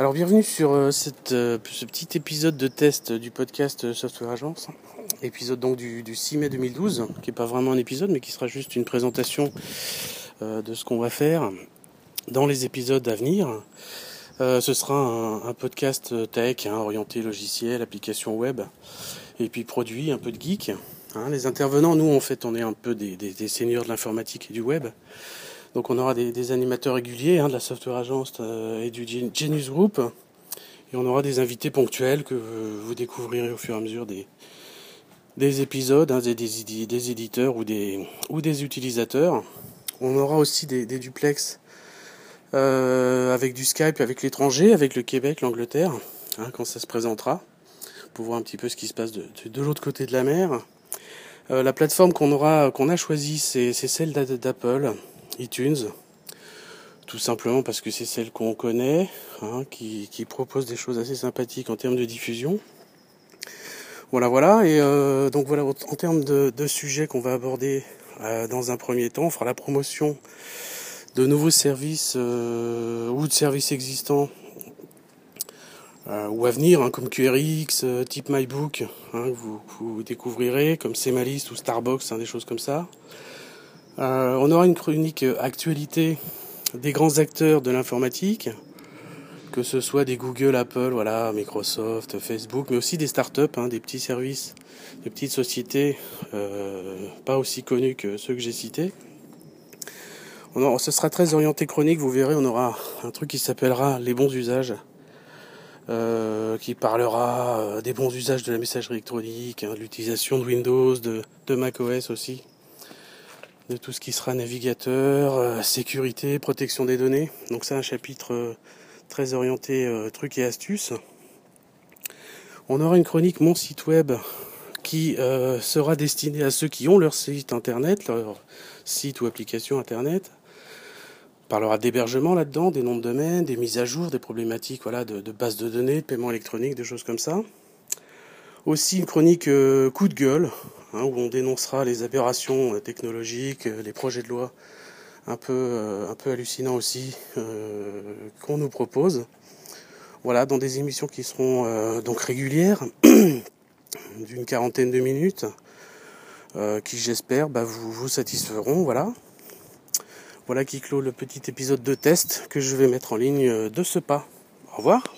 Alors bienvenue sur euh, euh, ce petit épisode de test du podcast Software Agence, épisode donc du, 6 mai 2012, qui n'est pas vraiment un épisode mais qui sera juste une présentation euh, de ce qu'on va faire dans les épisodes à venir. ce sera un, podcast tech, hein, orienté logiciel, application web, et puis produit, un peu de geek. Hein. les intervenants, nous en fait on est un peu des, des seigneurs de l'informatique et du web. Donc on aura des, animateurs réguliers hein, de la Software Agence euh, et du Genius Group. Et on aura des invités ponctuels que vous découvrirez au fur et à mesure des, des épisodes, hein, des, des, éditeurs ou des, utilisateurs. On aura aussi des, duplex euh, avec du Skype avec l'étranger, avec le Québec, l'Angleterre, hein, quand ça se présentera, pour voir un petit peu ce qui se passe de, de, l'autre côté de la mer. Euh, la plateforme qu'on aura, qu'on a choisie, c'est celle d'Apple iTunes, tout simplement parce que c'est celle qu'on connaît, hein, qui, propose des choses assez sympathiques en termes de diffusion. Voilà, voilà. Et euh, donc voilà, en termes de, sujets qu'on va aborder euh, dans un premier temps, on fera la promotion de nouveaux services euh, ou de services existants ou à venir, hein, comme QRX, type MyBook, hein, que vous, découvrirez, comme Semalist ou Starbucks, des choses comme ça. Euh, on aura une chronique actualité des grands acteurs de l'informatique, que ce soit des Google, Apple, voilà, Microsoft, Facebook, mais aussi des startups, hein, des petits services, des petites sociétés euh, pas aussi connues que ceux que j'ai cités. Ce sera très orienté chronique, vous verrez, on aura un truc qui s'appellera les bons usages. Euh, qui parlera des bons usages de la messagerie électronique, hein, de l'utilisation de Windows, de, de macOS aussi de tout ce qui sera navigateur, euh, sécurité, protection des données. Donc c'est un chapitre euh, très orienté euh, trucs et astuces. On aura une chronique mon site web qui sera destinée à ceux qui ont leur site internet, leur site ou application internet. On parlera d'hébergement là-dedans, des noms de domaine, des mises à jour, des problématiques voilà, de, de base de données, de paiement électronique, des choses comme ça. Aussi une chronique coup de gueule, Hein, où on dénoncera les aberrations euh, technologiques, euh, les projets de loi un peu, euh, un peu hallucinants aussi qu'on nous propose. Voilà, dans des émissions qui seront donc régulières, d'une quarantaine de minutes, qui j'espère bah, vous, vous satisferont. Voilà. Voilà qui clôt le petit épisode de test que je vais mettre en ligne de ce pas. Au revoir.